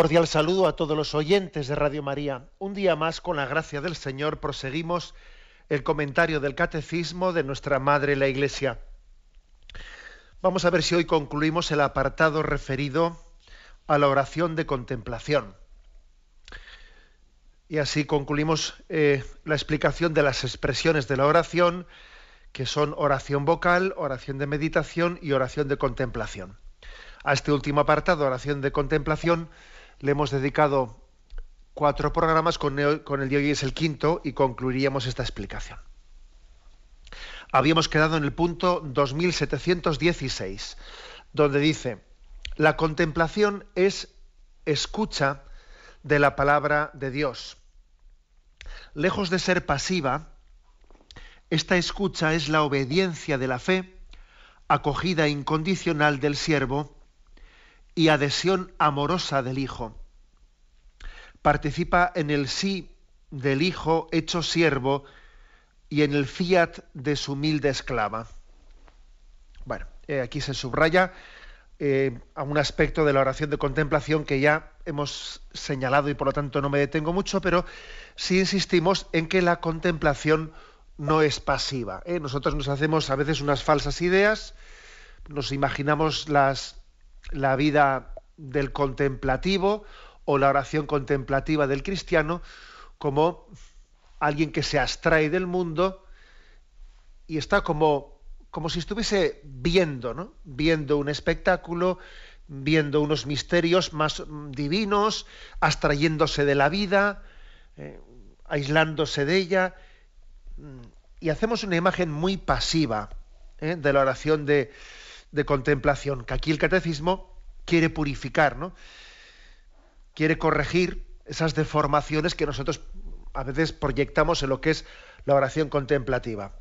Cordial saludo a todos los oyentes de Radio María. Un día más, con la gracia del Señor, proseguimos el comentario del Catecismo de nuestra Madre la Iglesia. Vamos a ver si hoy concluimos el apartado referido a la oración de contemplación. Y así concluimos eh, la explicación de las expresiones de la oración, que son oración vocal, oración de meditación y oración de contemplación. A este último apartado, oración de contemplación, le hemos dedicado cuatro programas, con el, con el de hoy es el quinto, y concluiríamos esta explicación. Habíamos quedado en el punto 2716, donde dice, la contemplación es escucha de la palabra de Dios. Lejos de ser pasiva, esta escucha es la obediencia de la fe, acogida incondicional del siervo, y adhesión amorosa del Hijo. Participa en el sí del Hijo hecho siervo y en el fiat de su humilde esclava. Bueno, eh, aquí se subraya eh, a un aspecto de la oración de contemplación que ya hemos señalado y por lo tanto no me detengo mucho, pero sí insistimos en que la contemplación no es pasiva. ¿eh? Nosotros nos hacemos a veces unas falsas ideas, nos imaginamos las, la vida del contemplativo o la oración contemplativa del cristiano como alguien que se abstrae del mundo y está como, como si estuviese viendo, ¿no? viendo un espectáculo, viendo unos misterios más divinos, abstrayéndose de la vida, eh, aislándose de ella, y hacemos una imagen muy pasiva ¿eh? de la oración de, de contemplación, que aquí el catecismo quiere purificar, ¿no? Quiere corregir esas deformaciones que nosotros a veces proyectamos en lo que es la oración contemplativa.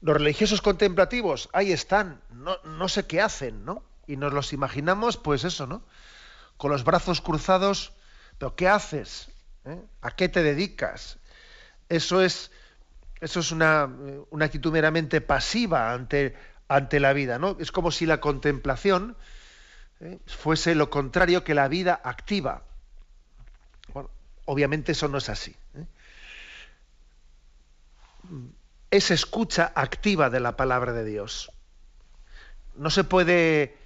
Los religiosos contemplativos, ahí están, no, no sé qué hacen, ¿no? Y nos los imaginamos, pues eso, ¿no? Con los brazos cruzados, pero ¿qué haces? ¿Eh? ¿A qué te dedicas? Eso es, eso es una, una actitud meramente pasiva ante, ante la vida, ¿no? Es como si la contemplación ¿eh? fuese lo contrario que la vida activa. Bueno, obviamente eso no es así. ¿eh? Es escucha activa de la palabra de Dios. No se puede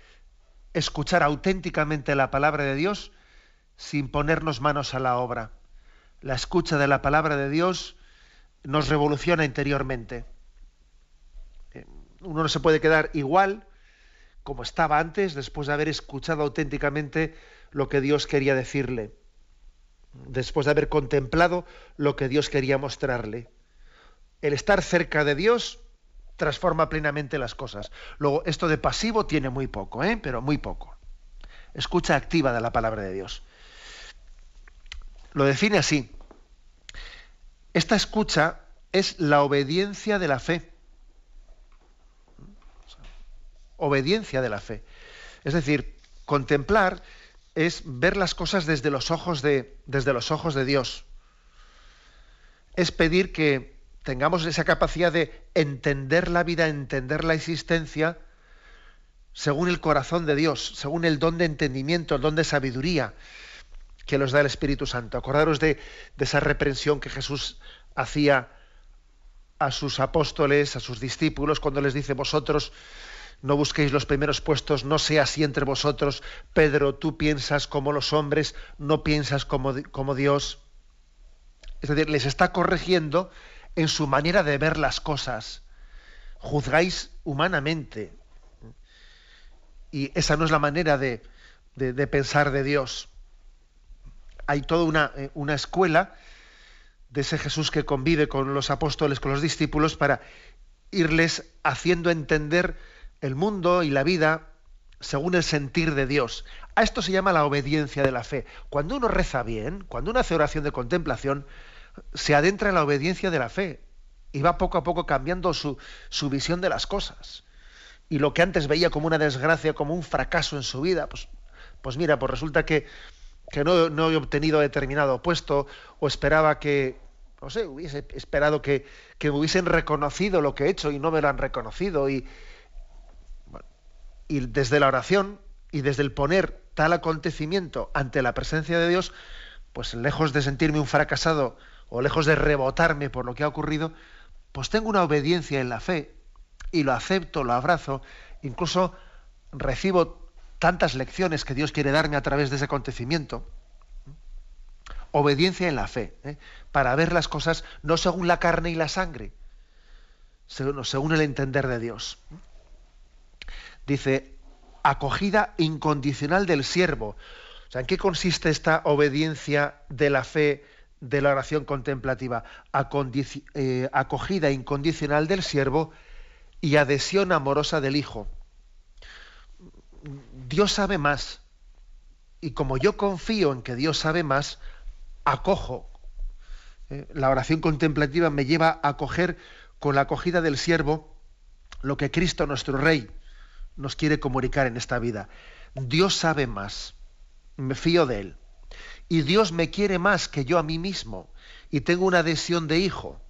escuchar auténticamente la palabra de Dios sin ponernos manos a la obra. La escucha de la palabra de Dios nos revoluciona interiormente uno no se puede quedar igual como estaba antes después de haber escuchado auténticamente lo que Dios quería decirle, después de haber contemplado lo que Dios quería mostrarle. El estar cerca de Dios transforma plenamente las cosas. Luego, esto de pasivo tiene muy poco, ¿eh? pero muy poco. Escucha activa de la palabra de Dios. Lo define así. Esta escucha es la obediencia de la fe obediencia de la fe. Es decir, contemplar es ver las cosas desde los ojos de, desde los ojos de Dios. Es pedir que tengamos esa capacidad de entender la vida, entender la existencia, según el corazón de Dios, según el don de entendimiento, el don de sabiduría que nos da el Espíritu Santo. Acordaros de, de esa reprensión que Jesús hacía a sus apóstoles, a sus discípulos, cuando les dice, vosotros no busquéis los primeros puestos, no sea así entre vosotros. Pedro, tú piensas como los hombres, no piensas como, como Dios. Es decir, les está corrigiendo en su manera de ver las cosas. Juzgáis humanamente. Y esa no es la manera de, pensar de Dios. Hay toda una, eh, una escuela de ese Jesús que convive con los apóstoles, con los discípulos, para irles haciendo entender el mundo y la vida según el sentir de Dios. A esto se llama la obediencia de la fe. Cuando uno reza bien, cuando uno hace oración de contemplación, se adentra en la obediencia de la fe y va poco a poco cambiando su, su visión de las cosas. Y lo que antes veía como una desgracia, como un fracaso en su vida, pues, pues mira, pues resulta que, que no, no, he obtenido determinado puesto o esperaba que, no sé, hubiese esperado que, que me hubiesen reconocido lo que he hecho y no me lo han reconocido. Y, y desde la oración y desde el poner tal acontecimiento ante la presencia de Dios, pues lejos de sentirme un fracasado o lejos de rebotarme por lo que ha ocurrido, pues tengo una obediencia en la fe y lo acepto, lo abrazo, incluso recibo tantas lecciones que Dios quiere darme a través de ese acontecimiento. Obediencia en la fe, ¿eh? para ver las cosas no según la carne y la sangre, según el entender de Dios. Dice, acogida incondicional del siervo. O sea, ¿en qué consiste esta obediencia de la fe de la oración contemplativa? Eh, acogida incondicional del siervo y adhesión amorosa del Hijo. Dios sabe más. Y como yo confío en que Dios sabe más, acojo. Eh, la oración contemplativa me lleva a acoger con la acogida del siervo lo que Cristo nuestro Rey nos quiere comunicar en esta vida. Dios sabe más. Me fío de Él. Y Dios me quiere más que yo a mí mismo. Y tengo una adhesión de hijo.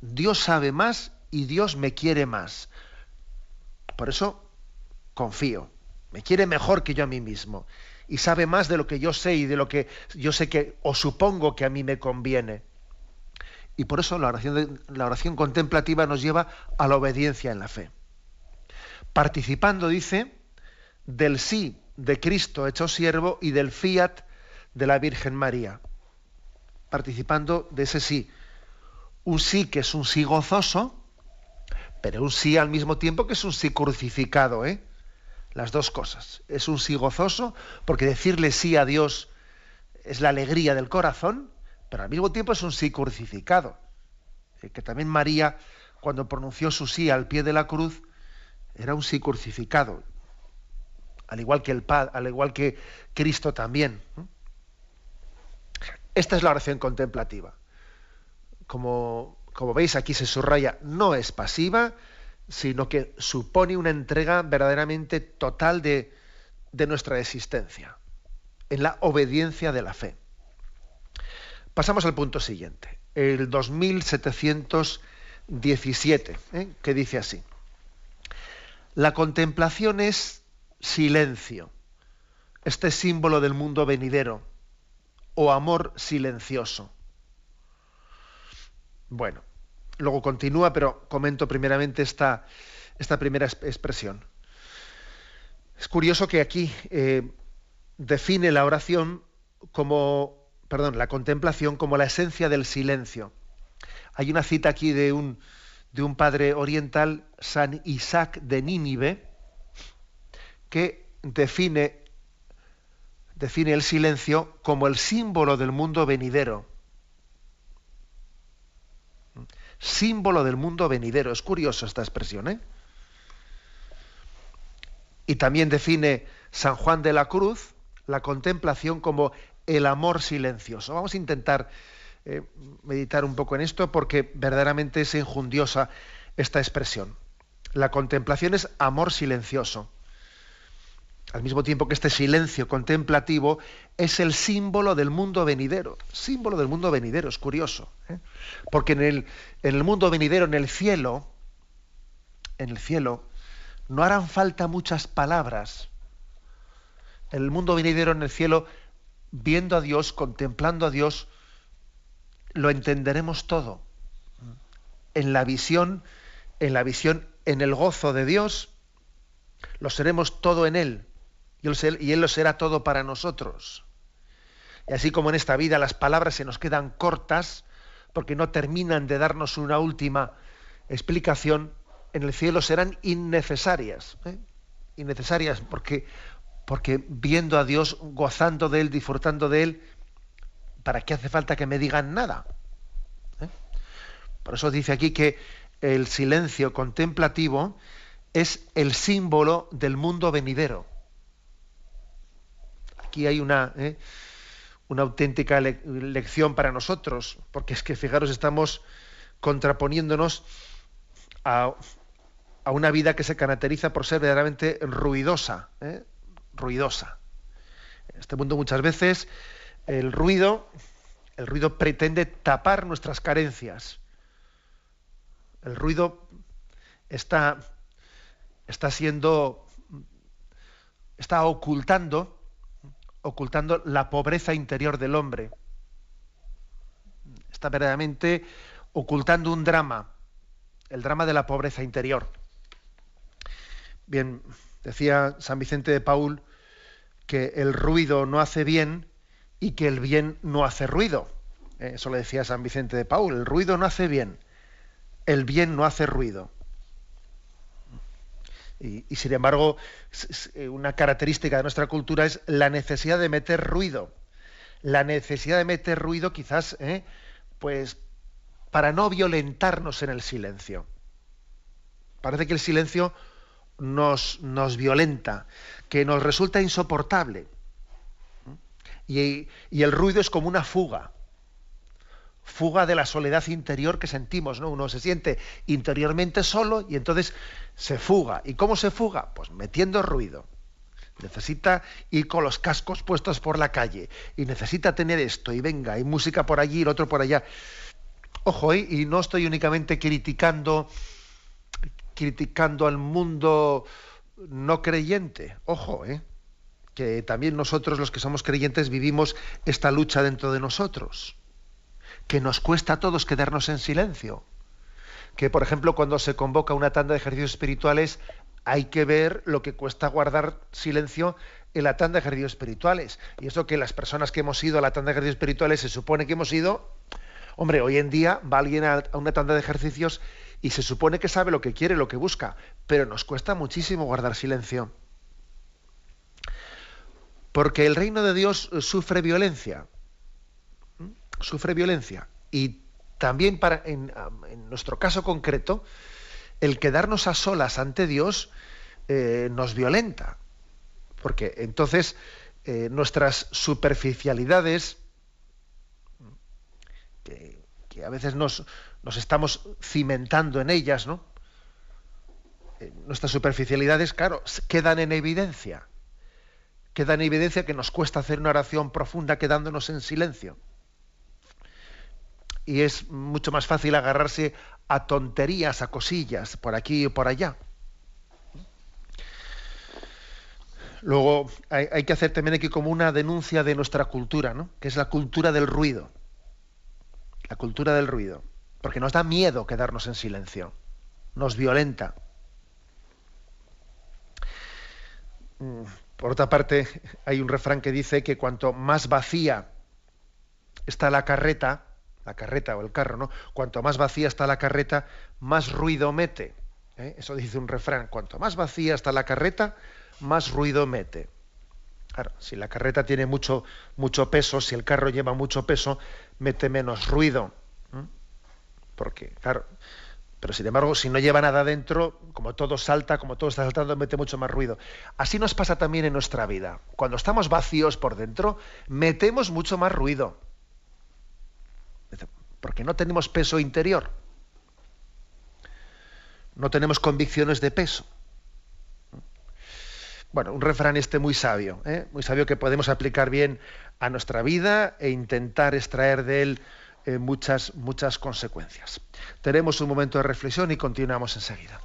Dios sabe más y Dios me quiere más. Por eso confío. Me quiere mejor que yo a mí mismo. Y sabe más de lo que yo sé y de lo que yo sé que o supongo que a mí me conviene. Y por eso la oración, la oración contemplativa nos lleva a la obediencia en la fe. Participando, dice, del sí de Cristo hecho siervo y del fiat de la Virgen María. Participando de ese sí un sí que es un sí gozoso, pero un sí al mismo tiempo que es un sí crucificado, ¿eh? Las dos cosas. Es un sí gozoso, porque decirle sí a Dios es la alegría del corazón, pero al mismo tiempo es un sí crucificado. Eh, que también María, cuando pronunció su sí al pie de la cruz, era un sí crucificado. Al igual que el Padre, al igual que Cristo también. Esta es la oración contemplativa como, veis aquí se subraya, no es pasiva, sino que supone una entrega verdaderamente total de, de nuestra existencia, en la obediencia de la fe. Pasamos al punto siguiente, el 2717, ¿eh? que dice así. La contemplación es silencio, este símbolo del mundo venidero, o amor silencioso. Bueno, luego continúa, pero comento primeramente esta, esta primera expresión. Es curioso que aquí eh, define la oración como, perdón, la contemplación como la esencia del silencio. Hay una cita aquí de un, de un padre oriental, San Isaac de Nínive, que define, define el silencio como el símbolo del mundo venidero símbolo del mundo venidero. Es curioso esta expresión, ¿eh? Y también define San Juan de la Cruz la contemplación como el amor silencioso. Vamos a intentar eh, meditar un poco en esto porque verdaderamente es injundiosa esta expresión. La contemplación es amor silencioso al mismo tiempo que este silencio contemplativo es el símbolo del mundo venidero, símbolo del mundo venidero, es curioso, ¿eh? porque en el, en el mundo venidero, en el cielo, en el cielo, no harán falta muchas palabras. En el mundo venidero, en el cielo, viendo a Dios, contemplando a Dios, lo entenderemos todo. En la visión, en la visión, en el gozo de Dios, lo seremos todo en Él y Él lo será todo para nosotros. Y así como en esta vida las palabras se nos quedan cortas porque no terminan de darnos una última explicación, en el cielo serán innecesarias. ¿eh? Innecesarias porque, porque viendo a Dios, gozando de Él, disfrutando de Él, ¿para qué hace falta que me digan nada? ¿Eh? Por eso dice aquí que el silencio contemplativo es el símbolo del mundo venidero. Aquí hay una, ¿eh? una auténtica lección para nosotros, porque es que, fijaros, estamos contraponiéndonos a, una vida que se caracteriza por ser verdaderamente ruidosa, ¿eh? Ruidosa. En este mundo muchas veces el ruido, el ruido pretende tapar nuestras carencias. El ruido está, está siendo, está ocultando, ocultando la pobreza interior del hombre. Está verdaderamente ocultando un drama, el drama de la pobreza interior. Bien, decía San Vicente de Paul que el ruido no hace bien y que el bien no hace ruido. Eh, eso le decía San Vicente de Paul, el ruido no hace bien, el bien no hace ruido. Y, sin embargo, eh, una característica de nuestra cultura es la necesidad de meter ruido. La necesidad de meter ruido quizás, eh, pues para no violentarnos en el silencio. Parece que el silencio nos, nos violenta, que nos resulta insoportable. Y, y, el ruido es como una fuga, fuga de la soledad interior que sentimos, ¿no? Uno se siente interiormente solo y entonces se fuga. ¿Y cómo se fuga? Pues metiendo ruido. Necesita ir con los cascos puestos por la calle y necesita tener esto y venga, hay música por allí y el otro por allá. Ojo, ¿eh? y no estoy únicamente criticando, criticando al mundo no creyente. Ojo, ¿eh? que también nosotros los que somos creyentes vivimos esta lucha dentro de nosotros. Que nos cuesta a todos quedarnos en silencio. Que, por ejemplo, cuando se convoca una tanda de ejercicios espirituales, hay que ver lo que cuesta guardar silencio en la tanda de ejercicios espirituales. Y eso que las personas que hemos ido a la tanda de ejercicios espirituales se supone que hemos ido Hombre, hoy en día va alguien a, una tanda de ejercicios y se supone que sabe lo que quiere, lo que busca, pero nos cuesta muchísimo guardar silencio. Porque el reino de Dios sufre violencia. Sufre violencia. Y también para, en, nuestro caso concreto, el quedarnos a solas ante Dios eh, nos violenta. Porque entonces eh, nuestras superficialidades, que, a veces nos, estamos cimentando en ellas, ¿no? Eh, nuestras superficialidades, claro, quedan en evidencia. Quedan en evidencia que nos cuesta hacer una oración profunda quedándonos en silencio. Y es mucho más fácil agarrarse a tonterías, a cosillas, por aquí y por allá. Luego hay, hay, que hacer también aquí como una denuncia de nuestra cultura, ¿no? que es la cultura del ruido la cultura del ruido, porque nos da miedo quedarnos en silencio, nos violenta. Mm, por otra parte, hay un refrán que dice que cuanto más vacía está la carreta, la carreta o el carro, ¿no? Cuanto más vacía está la carreta, más ruido mete. ¿eh? Eso dice un refrán. Cuanto más vacía está la carreta, más ruido mete. Claro, si la carreta tiene mucho, mucho peso, si el carro lleva mucho peso, mete menos ruido. Porque, claro, pero sin embargo, si no lleva nada dentro, como todo salta, como todo está saltando, mete mucho más ruido. Así nos pasa también en nuestra vida. Cuando estamos vacíos por dentro, metemos mucho más ruido. Porque no tenemos peso interior. No tenemos convicciones de peso. Bueno, un refrán este muy sabio, ¿eh? muy sabio que podemos aplicar bien a nuestra vida e intentar extraer de él eh, muchas, muchas consecuencias. Tenemos un momento de reflexión y continuamos enseguida.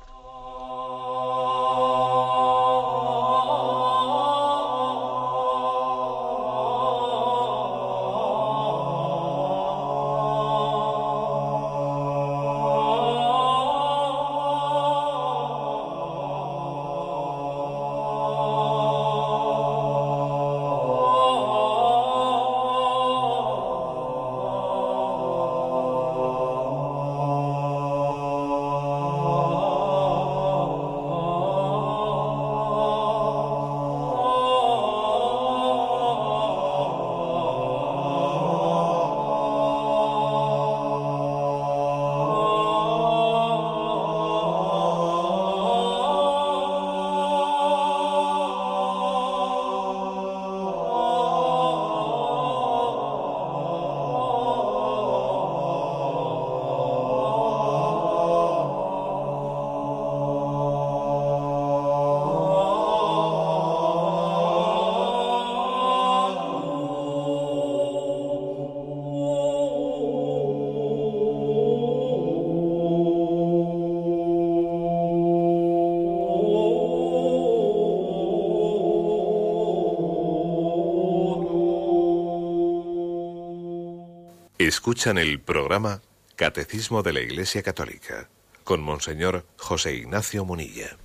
Escuchan el programa Catecismo de la Iglesia Católica con Monseñor José Ignacio Munilla.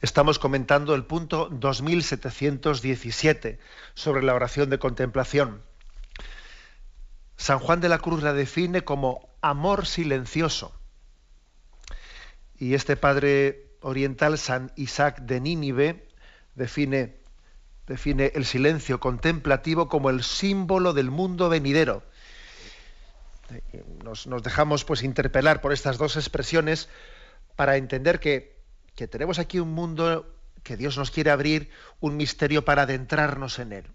Estamos comentando el punto 2717 sobre la oración de contemplación. San Juan de la Cruz la define como amor silencioso. Y este padre oriental, San Isaac de Nínive, define, define el silencio contemplativo como el símbolo del mundo venidero nos, dejamos pues interpelar por estas dos expresiones para entender que, que tenemos aquí un mundo que Dios nos quiere abrir, un misterio para adentrarnos en él,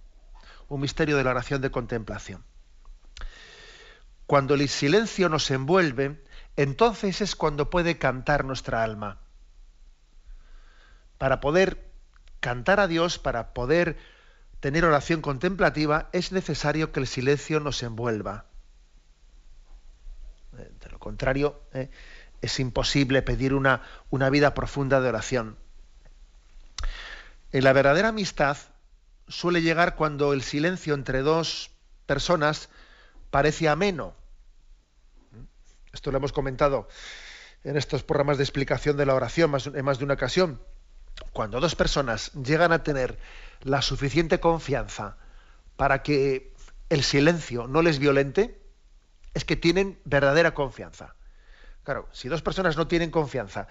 un misterio de la oración de contemplación. Cuando el silencio nos envuelve, entonces es cuando puede cantar nuestra alma. Para poder cantar a Dios, para poder tener oración contemplativa, es necesario que el silencio nos envuelva. Contrario, eh, es imposible pedir una, una vida profunda de oración. En la verdadera amistad suele llegar cuando el silencio entre dos personas parece ameno. Esto lo hemos comentado en estos programas de explicación de la oración en más de una ocasión. Cuando dos personas llegan a tener la suficiente confianza para que el silencio no les violente, es que tienen verdadera confianza. Claro, si dos personas no tienen confianza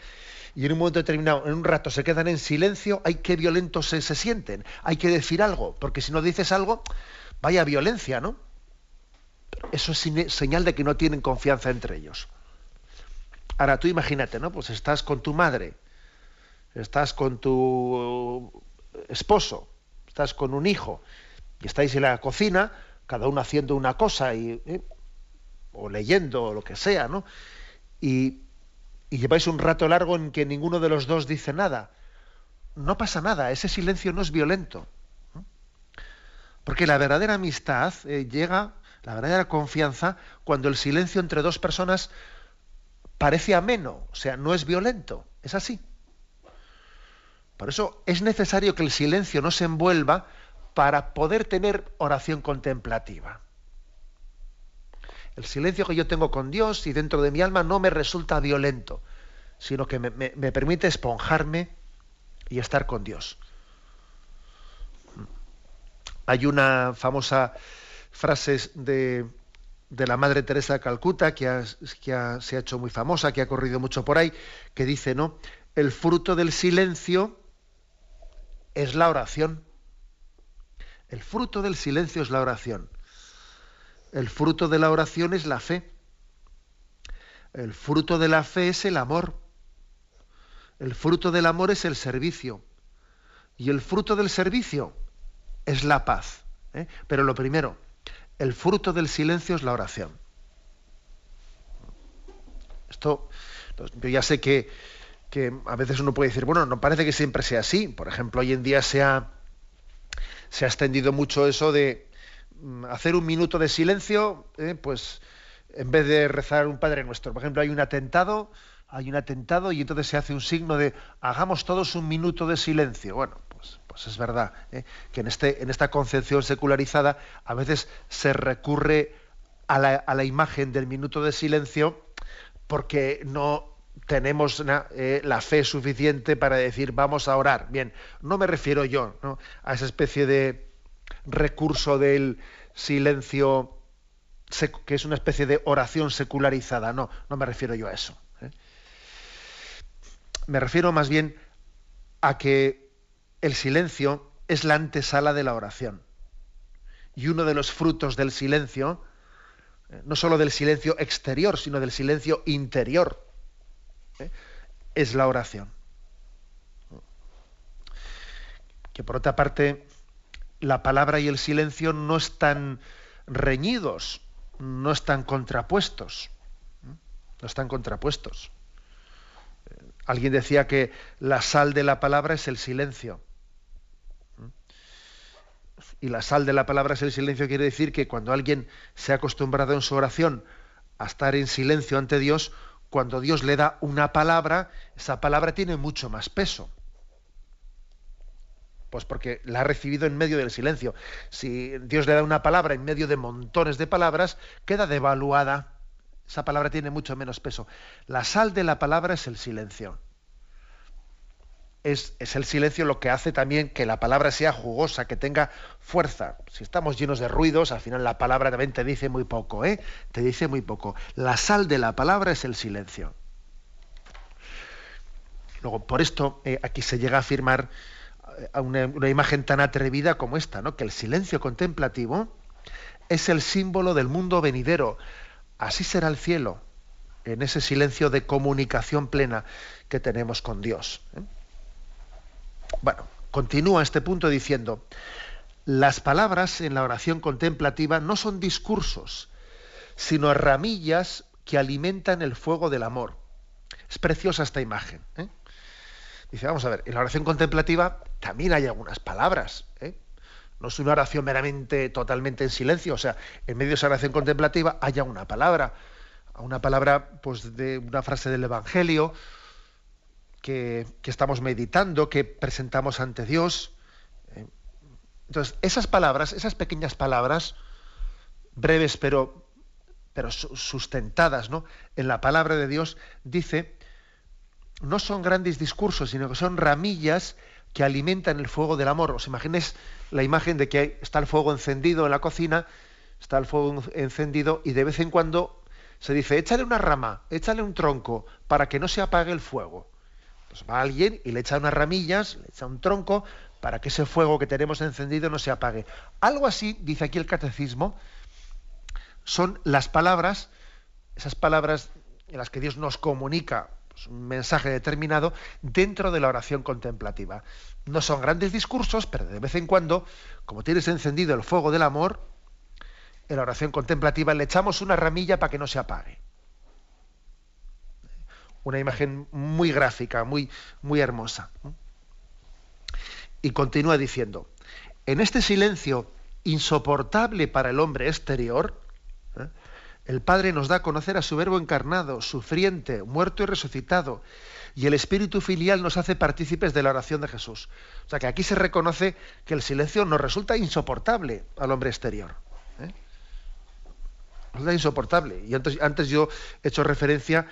y en un momento determinado, en un rato, se quedan en silencio, hay que violentos se, se sienten, hay que decir algo, porque si no dices algo, vaya violencia, ¿no? Eso es señal de que no tienen confianza entre ellos. Ahora tú imagínate, ¿no? Pues estás con tu madre, estás con tu esposo, estás con un hijo, y estáis en la cocina, cada uno haciendo una cosa, y ¿eh? O leyendo o lo que sea, ¿no? Y, lleváis un rato largo en que ninguno de los dos dice nada. No pasa nada, ese silencio no es violento. Porque la verdadera amistad eh, llega, la verdadera confianza, cuando el silencio entre dos personas parece ameno, o sea, no es violento. Es así. Por eso es necesario que el silencio no se envuelva para poder tener oración contemplativa. El silencio que yo tengo con Dios y dentro de mi alma no me resulta violento, sino que me, permite esponjarme y estar con Dios. Hay una famosa frase de, la Madre Teresa de Calcuta que, que se ha hecho muy famosa, que ha corrido mucho por ahí, que dice, ¿no? El fruto del silencio es la oración. El fruto del silencio es la oración. El fruto de la oración es la fe. El fruto de la fe es el amor. El fruto del amor es el servicio. Y el fruto del servicio es la paz. ¿eh? Pero lo primero, el fruto del silencio es la oración. Esto, yo ya sé que, que, a veces uno puede decir, bueno, no parece que siempre sea así. Por ejemplo, hoy en día se ha, se ha extendido mucho eso de, hacer un minuto de silencio, eh, pues en vez de rezar un Padre Nuestro. Por ejemplo, hay un atentado, hay un atentado y entonces se hace un signo de hagamos todos un minuto de silencio. Bueno, pues, pues es verdad eh, que en, este, en esta concepción secularizada a veces se recurre a la, imagen del minuto de silencio porque no tenemos eh, la fe suficiente para decir vamos a orar. Bien, no me refiero yo a esa especie de recurso del silencio que es una especie de oración secularizada. No, no me refiero yo a eso. ¿eh? Me refiero más bien a que el silencio es la antesala de la oración. Y uno de los frutos del silencio, eh, no solo del silencio exterior, sino del silencio interior, ¿eh? es la oración. Que por otra parte, la palabra y el silencio no están reñidos, no están contrapuestos. No están contrapuestos. Alguien decía que la sal de la palabra es el silencio. Y la sal de la palabra es el silencio quiere decir que cuando alguien se ha acostumbrado en su oración a estar en silencio ante Dios, cuando Dios le da una palabra, esa palabra tiene mucho más peso. Pues porque la ha recibido en medio del silencio. Si Dios le da una palabra en medio de montones de palabras, queda devaluada. Esa palabra tiene mucho menos peso. La sal de la palabra es el silencio. Es, es, el silencio lo que hace también que la palabra sea jugosa, que tenga fuerza. Si estamos llenos de ruidos, al final la palabra también te dice muy poco, ¿eh? Te dice muy poco. La sal de la palabra es el silencio. Luego, por esto eh, aquí se llega a afirmar una, imagen tan atrevida como esta, ¿no? que el silencio contemplativo es el símbolo del mundo venidero. Así será el cielo, en ese silencio de comunicación plena que tenemos con Dios. ¿eh? Bueno, continúa este punto diciendo, las palabras en la oración contemplativa no son discursos, sino ramillas que alimentan el fuego del amor. Es preciosa esta imagen. ¿eh? Dice, vamos a ver, en la oración contemplativa también hay algunas palabras. ¿eh? No es una oración meramente, totalmente en silencio. O sea, en medio de esa oración contemplativa haya una palabra, una palabra pues, de una frase del Evangelio que, que estamos meditando, que presentamos ante Dios. ¿eh? Entonces, esas palabras, esas pequeñas palabras, breves pero, pero sustentadas ¿no? en la palabra de Dios, dice no son grandes discursos, sino que son ramillas que alimentan el fuego del amor. ¿Os imaginéis la imagen de que está el fuego encendido en la cocina, está el fuego encendido y de vez en cuando se dice, échale una rama, échale un tronco para que no se apague el fuego. Pues va alguien y le echa unas ramillas, le echa un tronco para que ese fuego que tenemos encendido no se apague. Algo así, dice aquí el catecismo, son las palabras, esas palabras en las que Dios nos comunica un mensaje determinado dentro de la oración contemplativa. No son grandes discursos, pero de vez en cuando, como tienes encendido el fuego del amor, en la oración contemplativa le echamos una ramilla para que no se apague. Una imagen muy gráfica, muy, muy hermosa. Y continúa diciendo, en este silencio insoportable para el hombre exterior. El Padre nos da a conocer a su Verbo encarnado, sufriente, muerto y resucitado. Y el Espíritu filial nos hace partícipes de la oración de Jesús. O sea que aquí se reconoce que el silencio nos resulta insoportable al hombre exterior. ¿eh? Resulta insoportable. Y antes, antes yo he hecho referencia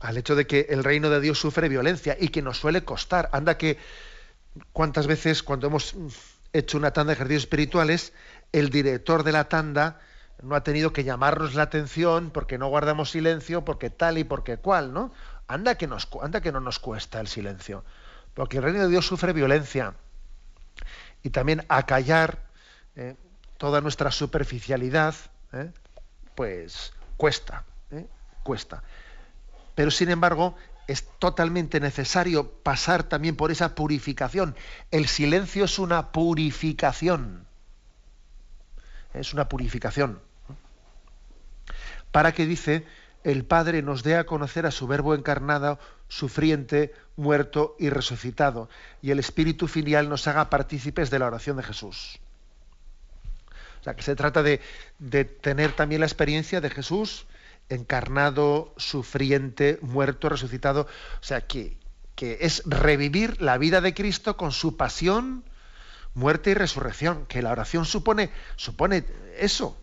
al hecho de que el reino de Dios sufre violencia y que nos suele costar. Anda que cuántas veces cuando hemos hecho una tanda de ejercicios espirituales, el director de la tanda no ha tenido que llamarnos la atención porque no guardamos silencio, porque tal y porque cual, ¿no? Anda que, anda que no nos cuesta el silencio, porque el reino de Dios sufre violencia y también acallar eh, toda nuestra superficialidad, eh, pues cuesta, eh, cuesta. Pero sin embargo, es totalmente necesario pasar también por esa purificación. El silencio es una purificación. Es una purificación para que dice el Padre nos dé a conocer a su Verbo encarnado, sufriente, muerto y resucitado, y el Espíritu filial nos haga partícipes de la oración de Jesús. O sea, que se trata de, de tener también la experiencia de Jesús encarnado, sufriente, muerto, resucitado. O sea, que, que es revivir la vida de Cristo con su pasión, muerte y resurrección, que la oración supone, supone eso,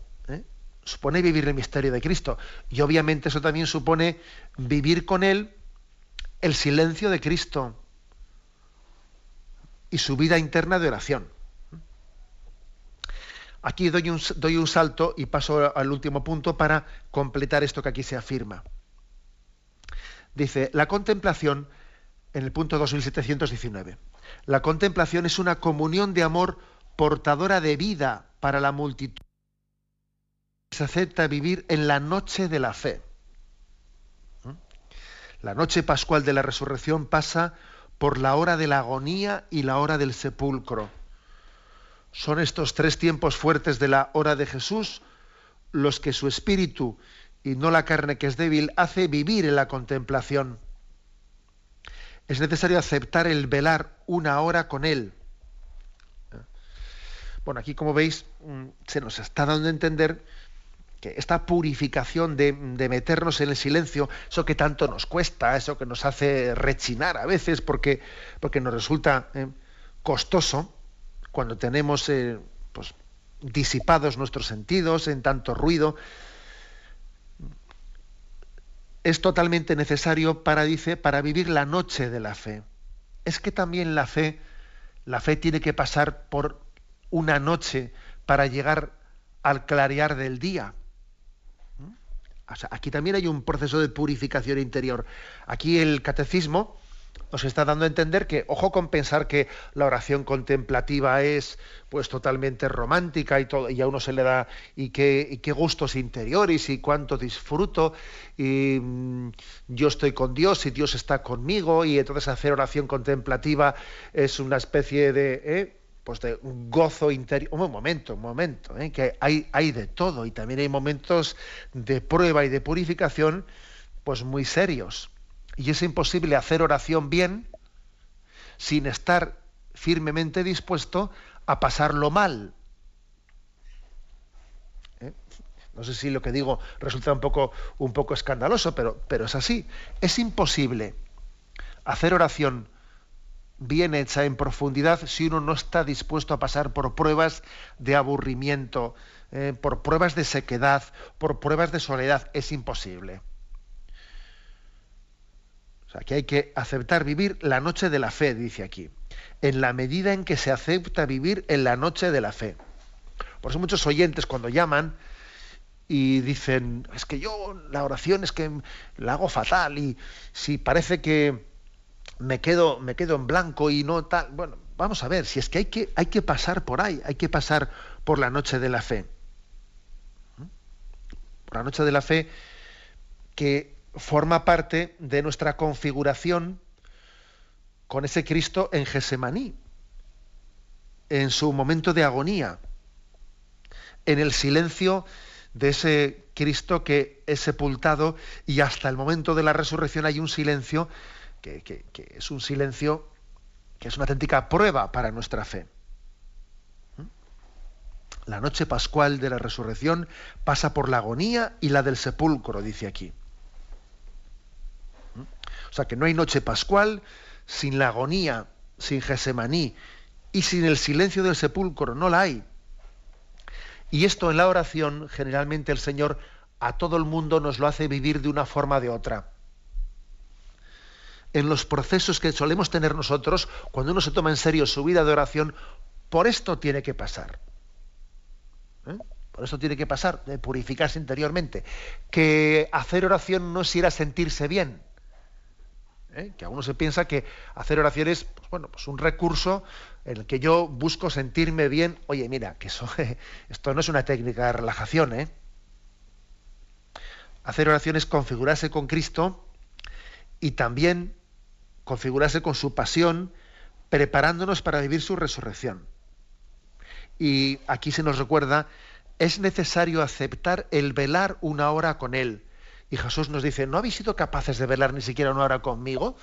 supone vivir el misterio de Cristo. Y obviamente eso también supone vivir con Él el silencio de Cristo y su vida interna de oración. Aquí doy un, doy un salto y paso al último punto para completar esto que aquí se afirma. Dice, la contemplación, en el punto 2719, la contemplación es una comunión de amor portadora de vida para la multitud se acepta vivir en la noche de la fe. ¿Mm? La noche pascual de la resurrección pasa por la hora de la agonía y la hora del sepulcro. Son estos tres tiempos fuertes de la hora de Jesús los que su espíritu y no la carne que es débil hace vivir en la contemplación. Es necesario aceptar el velar una hora con Él. ¿Eh? Bueno, aquí como veis mm, se nos está dando a entender que esta purificación de, meternos en el silencio, eso que tanto nos cuesta, eso que nos hace rechinar a veces porque, porque nos resulta eh, costoso cuando tenemos eh, pues, disipados nuestros sentidos en tanto ruido. Es totalmente necesario para, dice, para vivir la noche de la fe. Es que también la fe, la fe tiene que pasar por una noche para llegar al clarear del día. Aquí también hay un proceso de purificación interior. Aquí el catecismo nos está dando a entender que, ojo con pensar que la oración contemplativa es pues totalmente romántica y todo, y a uno se le da, y qué, gustos interiores, y cuánto disfruto, y mm, yo estoy con Dios y Dios está conmigo, y entonces hacer oración contemplativa es una especie de, ¿eh? Pues de gozo interior. Un momento, un momento, ¿eh? que hay, hay de todo, y también hay momentos de prueba y de purificación, pues muy serios y es imposible hacer oración bien sin estar firmemente dispuesto a pasarlo mal. ¿Eh? No sé si lo que digo resulta un poco, un poco escandaloso, pero, pero es así. Es imposible hacer oración bien hecha en profundidad si uno no está dispuesto a pasar por pruebas de aburrimiento, eh, por pruebas de sequedad, por pruebas de soledad. Es imposible. O sea, que hay que aceptar vivir la noche de la fe, dice aquí, en la medida en que se acepta vivir en la noche de la fe. Por eso muchos oyentes cuando llaman y dicen, es que yo la oración es que la hago fatal y si parece que me quedo, me quedo en blanco y no tal, bueno, vamos a ver, si es que hay que, hay que pasar por ahí, hay que pasar por la noche de la fe. ¿Mm? Por la noche de la fe que forma parte de nuestra configuración con ese Cristo en Gesemaní, en su momento de agonía, en el silencio de ese Cristo que es sepultado y hasta el momento de la resurrección hay un silencio que, es un silencio que es una auténtica prueba para nuestra fe. ¿Mm? La noche pascual de la resurrección pasa por la agonía y la del sepulcro, dice aquí. O sea que no hay noche pascual sin la agonía, sin Gesemaní y sin el silencio del sepulcro, no la hay. Y esto en la oración, generalmente el Señor a todo el mundo nos lo hace vivir de una forma o de otra. En los procesos que solemos tener nosotros, cuando uno se toma en serio su vida de oración, por esto tiene que pasar. ¿Eh? Por esto tiene que pasar, de purificarse interiormente. Que hacer oración no es ir a sentirse bien. ¿eh? que a uno se piensa que hacer oraciones, pues bueno, pues un recurso en el que yo busco sentirme bien. Oye, mira, que eso, esto no es una técnica de relajación, ¿eh? Hacer oraciones, configurarse con Cristo y también configurarse con su pasión, preparándonos para vivir su resurrección. Y aquí se nos recuerda, es necesario aceptar el velar una hora con Él y Jesús nos dice, ¿no habéis sido capaces de velar ni siquiera una hora conmigo?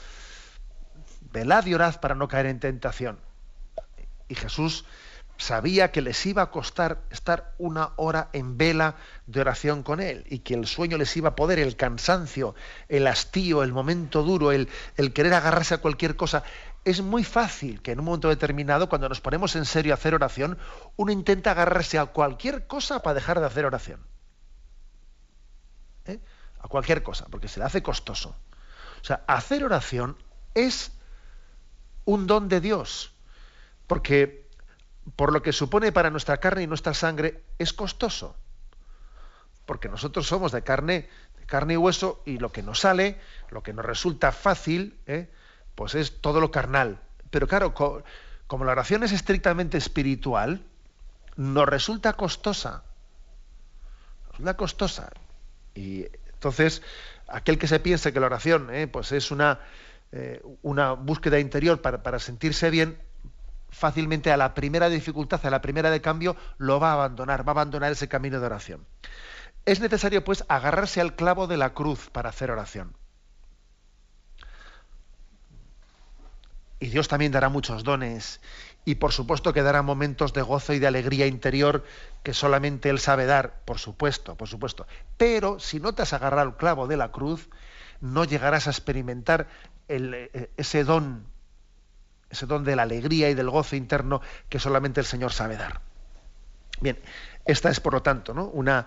Velad y orad para no caer en tentación. Y Jesús sabía que les iba a costar estar una hora en vela de oración con Él y que el sueño les iba a poder, el cansancio, el hastío, el momento duro, el, el querer agarrarse a cualquier cosa. Es muy fácil que en un momento determinado, cuando nos ponemos en serio a hacer oración, uno intenta agarrarse a cualquier cosa para dejar de hacer oración a cualquier cosa, porque se le hace costoso. O sea, hacer oración es un don de Dios, porque por lo que supone para nuestra carne y nuestra sangre es costoso, porque nosotros somos de carne, de carne y hueso y lo que nos sale, lo que nos resulta fácil, ¿eh? pues es todo lo carnal. Pero claro, como la oración es estrictamente espiritual, nos resulta costosa. Nos resulta costosa. Y entonces, aquel que se piense que la oración eh, pues es una, eh, una búsqueda interior para, sentirse bien, fácilmente a la primera dificultad, a la primera de cambio, lo va a abandonar, va a abandonar ese camino de oración. Es necesario, pues, agarrarse al clavo de la cruz para hacer oración. Y Dios también dará muchos dones y por supuesto que dará momentos de gozo y de alegría interior que solamente Él sabe dar, por supuesto, por supuesto. Pero si no te has agarrado el clavo de la cruz, no llegarás a experimentar eh, ese don, ese don de la alegría y del gozo interno que solamente el Señor sabe dar. Bien, esta es por lo tanto ¿no? una,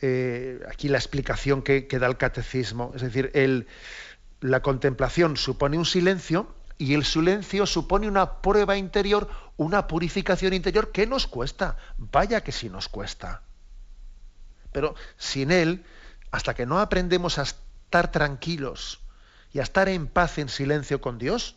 eh, aquí la explicación que, da el catecismo, es decir, el, la contemplación supone un silencio y el silencio supone una prueba interior, una purificación interior que nos cuesta, vaya que sí nos cuesta. Pero sin él, hasta que no aprendemos a estar tranquilos y a estar en paz, en silencio con Dios,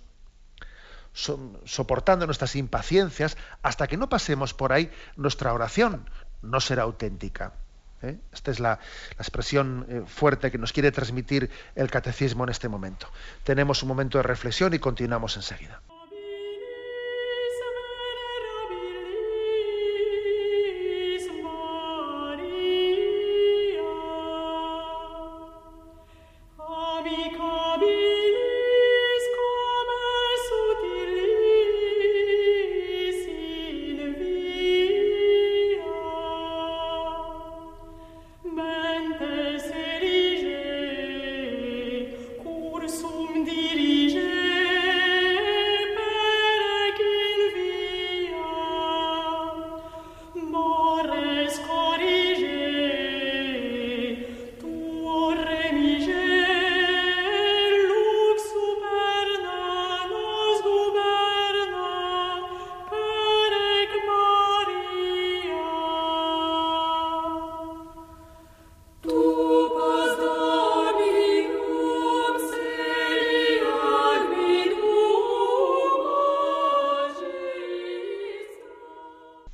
soportando nuestras impaciencias, hasta que no pasemos por ahí, nuestra oración no será auténtica. ¿eh? Esta es la, expresión eh, fuerte que nos quiere transmitir el catecismo en este momento. Tenemos un momento de reflexión y continuamos enseguida.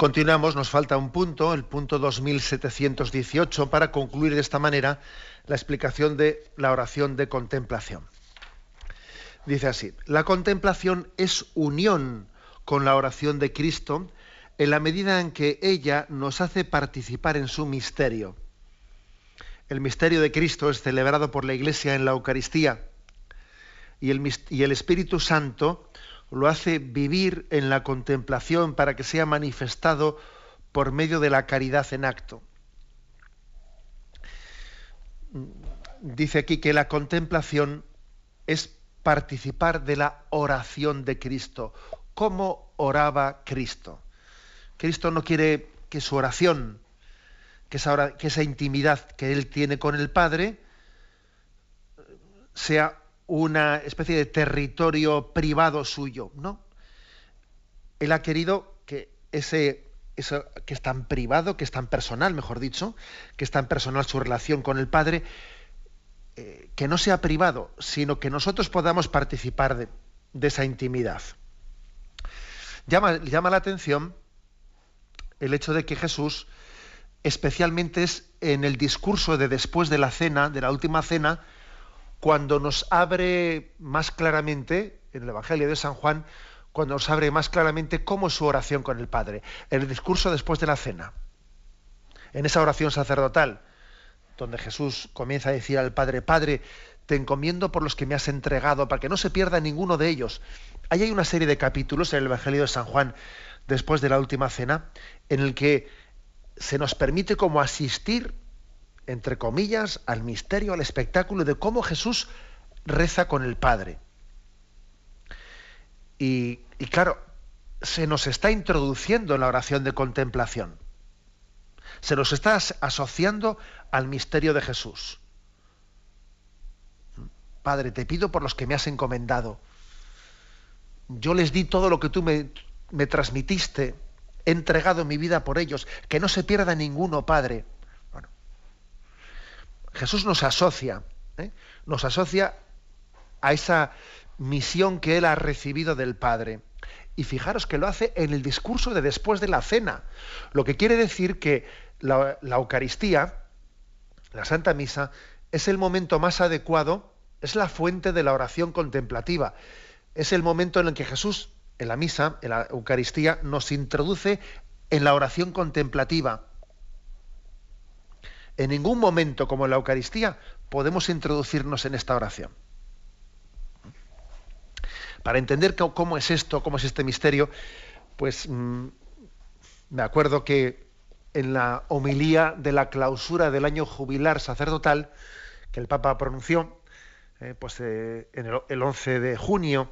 Continuamos, nos falta un punto, el punto 2718, para concluir de esta manera la explicación de la oración de contemplación. Dice así, la contemplación es unión con la oración de Cristo en la medida en que ella nos hace participar en su misterio. El misterio de Cristo es celebrado por la Iglesia en la Eucaristía y el, Espíritu Santo lo hace vivir en la contemplación para que sea manifestado por medio de la caridad en acto. Dice aquí que la contemplación es participar de la oración de Cristo. ¿Cómo oraba Cristo? Cristo no quiere que su oración, que esa, que esa intimidad que él tiene con el Padre, sea una especie de territorio privado suyo, ¿no? Él ha querido que ese que es tan privado, que es tan personal, mejor dicho, que es tan personal su relación con el Padre, eh, que no sea privado, sino que nosotros podamos participar de, esa intimidad. Llama, llama, la atención el hecho de que Jesús, especialmente es en el discurso de después de la cena, de la última cena, cuando nos abre más claramente, en el Evangelio de San Juan, cuando nos abre más claramente cómo es su oración con el Padre, el discurso después de la cena. En esa oración sacerdotal, donde Jesús comienza a decir al Padre, Padre, te encomiendo por los que me has entregado, para que no se pierda ninguno de ellos. Ahí hay una serie de capítulos en el Evangelio de San Juan, después de la última cena, en el que se nos permite como asistir entre comillas, al misterio, al espectáculo de cómo Jesús reza con el Padre. Y, claro, se nos está introduciendo en la oración de contemplación. Se nos está asociando al misterio de Jesús. Padre, te pido por los que me has encomendado. Yo les di todo lo que tú me, me transmitiste. He entregado mi vida por ellos. Que no se pierda ninguno, Padre. Jesús nos asocia, ¿eh? nos asocia a esa misión que él ha recibido del Padre. Y fijaros que lo hace en el discurso de después de la cena, lo que quiere decir que la, la Eucaristía, la Santa Misa, es el momento más adecuado, es la fuente de la oración contemplativa, es el momento en el que Jesús, en la misa, en la Eucaristía, nos introduce en la oración contemplativa en ningún momento como en la Eucaristía podemos introducirnos en esta oración. Para entender cómo es esto, cómo es este misterio, pues mm, me acuerdo que en la homilía de la clausura del año jubilar sacerdotal que el Papa pronunció, eh, pues eh, en el, 11 de junio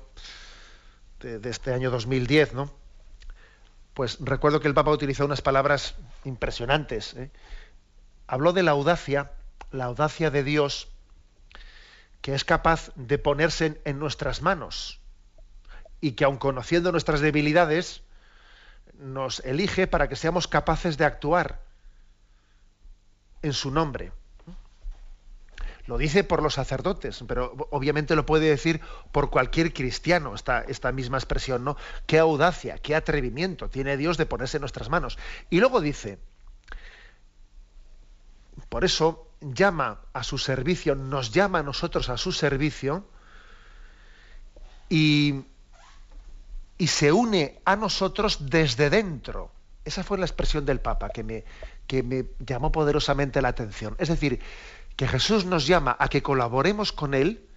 de, este año 2010, ¿no? Pues recuerdo que el Papa utilizó unas palabras impresionantes. ¿eh? Habló de la audacia, la audacia de Dios, que es capaz de ponerse en, nuestras manos y que aun conociendo nuestras debilidades, nos elige para que seamos capaces de actuar en su nombre. Lo dice por los sacerdotes, pero obviamente lo puede decir por cualquier cristiano, esta, esta misma expresión, ¿no? Qué audacia, qué atrevimiento tiene Dios de ponerse en nuestras manos. Y luego dice, por eso llama a su servicio, nos llama a nosotros a su servicio y, y se une a nosotros desde dentro. Esa fue la expresión del Papa que me, que me llamó poderosamente la atención. Es decir, que Jesús nos llama a que colaboremos con Él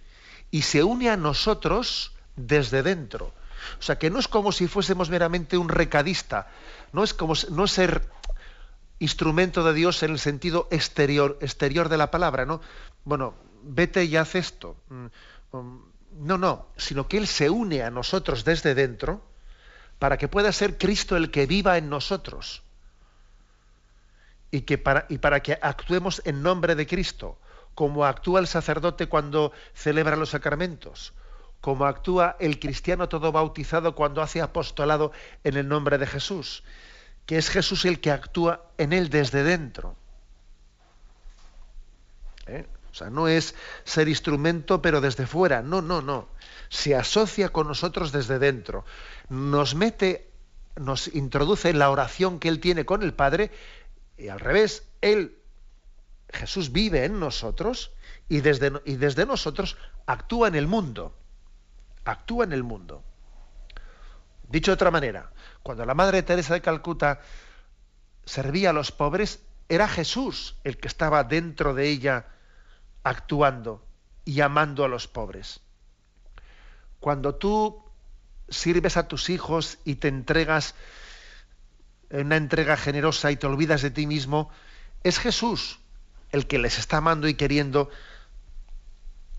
y se une a nosotros desde dentro. O sea, que no es como si fuésemos meramente un recadista, no es como no ser instrumento de Dios en el sentido exterior, exterior de la palabra, ¿no? Bueno, vete y haz esto. Mm, mm, no, no, sino que Él se une a nosotros desde dentro para que pueda ser Cristo el que viva en nosotros y, que para, y para que actuemos en nombre de Cristo, como actúa el sacerdote cuando celebra los sacramentos, como actúa el cristiano todo bautizado cuando hace apostolado en el nombre de Jesús, que es Jesús el que actúa en él desde dentro. ¿Eh? O sea, no es ser instrumento pero desde fuera, no, no, no. Se asocia con nosotros desde dentro. Nos mete, nos introduce en la oración que Él tiene con el Padre y al revés, Él, Jesús vive en nosotros y desde, y desde nosotros actúa en el mundo. Actúa en el mundo. Dicho de otra manera, cuando la Madre Teresa de Calcuta servía a los pobres, era Jesús el que estaba dentro de ella actuando y amando a los pobres. Cuando tú sirves a tus hijos y te entregas en una entrega generosa y te olvidas de ti mismo, es Jesús el que les está amando y queriendo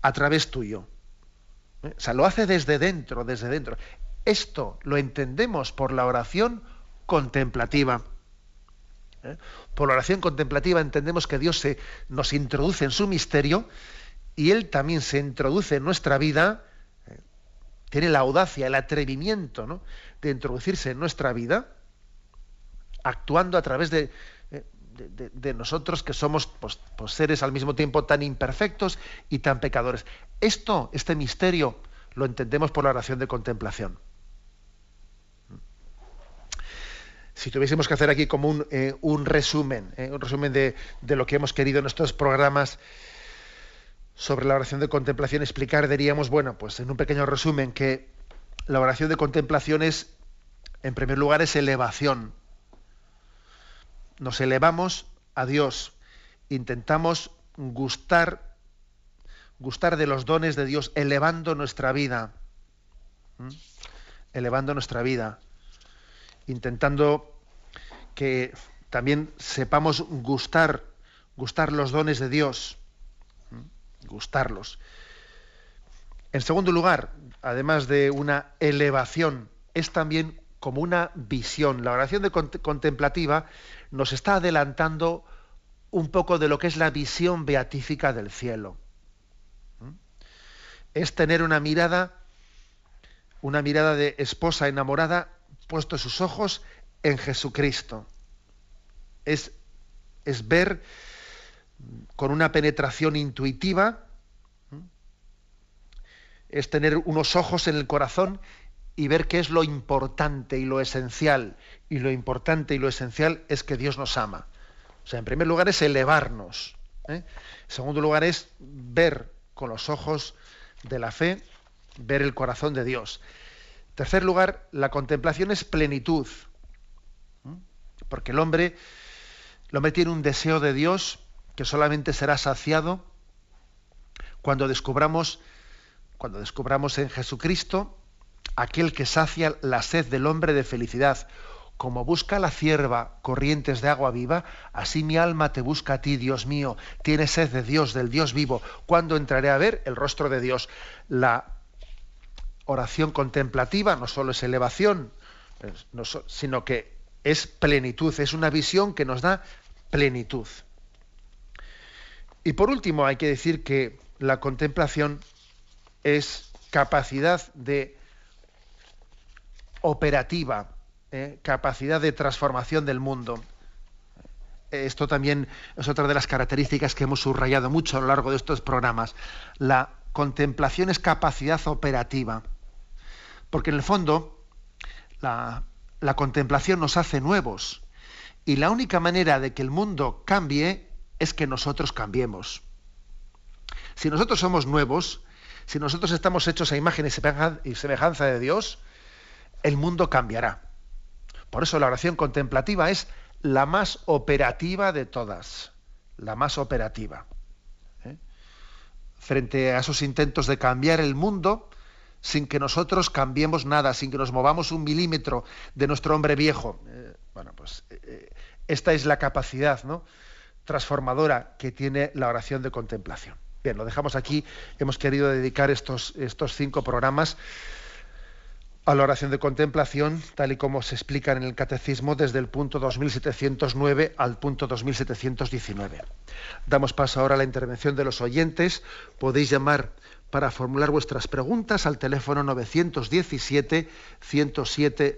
a través tuyo. ¿Eh? O sea, lo hace desde dentro, desde dentro. Esto lo entendemos por la oración contemplativa. ¿Eh? Por la oración contemplativa entendemos que Dios se, nos introduce en su misterio y Él también se introduce en nuestra vida, ¿eh? tiene la audacia, el atrevimiento ¿no? de introducirse en nuestra vida actuando a través de, de, nosotros que somos pues, pues, seres al mismo tiempo tan imperfectos y tan pecadores. Esto, este misterio, lo entendemos por la oración de contemplación. Si tuviésemos que hacer aquí como un, eh, resumen, eh, un resumen de, de, lo que hemos querido en estos programas sobre la oración de contemplación explicar, diríamos, bueno, pues en un pequeño resumen que la oración de contemplación es, en primer lugar, es elevación, nos elevamos a Dios, intentamos gustar, gustar de los dones de Dios, elevando nuestra vida, elevando nuestra vida, intentando que también sepamos gustar, gustar los dones de Dios, gustarlos. En segundo lugar, además de una elevación, es también como una visión. La oración contemplativa nos está adelantando un poco de lo que es la visión beatífica del cielo. Es tener una mirada, una mirada de esposa enamorada, puesto sus ojos en Jesucristo. Es, es ver con una penetración intuitiva, es tener unos ojos en el corazón y ver qué es lo importante y lo esencial. Y lo importante y lo esencial es que Dios nos ama. O sea, en primer lugar es elevarnos. ¿eh? En segundo lugar es ver con los ojos de la fe, ver el corazón de Dios. Tercer lugar, la contemplación es plenitud. Porque el hombre, el hombre tiene un deseo de Dios que solamente será saciado cuando descubramos, cuando descubramos en Jesucristo aquel que sacia la sed del hombre de felicidad. Como busca la cierva corrientes de agua viva, así mi alma te busca a ti, Dios mío. Tiene sed de Dios, del Dios vivo. ¿Cuándo entraré a ver el rostro de Dios? La, oración contemplativa no solo es elevación, sino que es plenitud, es una visión que nos da plenitud. Y por último, hay que decir que la contemplación es capacidad de operativa, ¿eh? capacidad de transformación del mundo. Esto también es otra de las características que hemos subrayado mucho a lo largo de estos programas. La contemplación es capacidad operativa, porque en el fondo la, la contemplación nos hace nuevos y la única manera de que el mundo cambie es que nosotros cambiemos. Si nosotros somos nuevos, si nosotros estamos hechos a imagen y semejanza de Dios, el mundo cambiará. Por eso la oración contemplativa es la más operativa de todas, la más operativa. ¿Eh? Frente a esos intentos de cambiar el mundo, sin que nosotros cambiemos nada, sin que nos movamos un milímetro de nuestro hombre viejo. Eh, bueno, pues eh, esta es la capacidad, ¿no? transformadora que tiene la oración de contemplación. Bien, lo dejamos aquí. Hemos querido dedicar estos, estos cinco programas a la oración de contemplación, tal y como se explica en el Catecismo desde el punto 2709 al punto 2719. Damos paso ahora a la intervención de los oyentes. Podéis llamar para formular vuestras preguntas al teléfono 917 107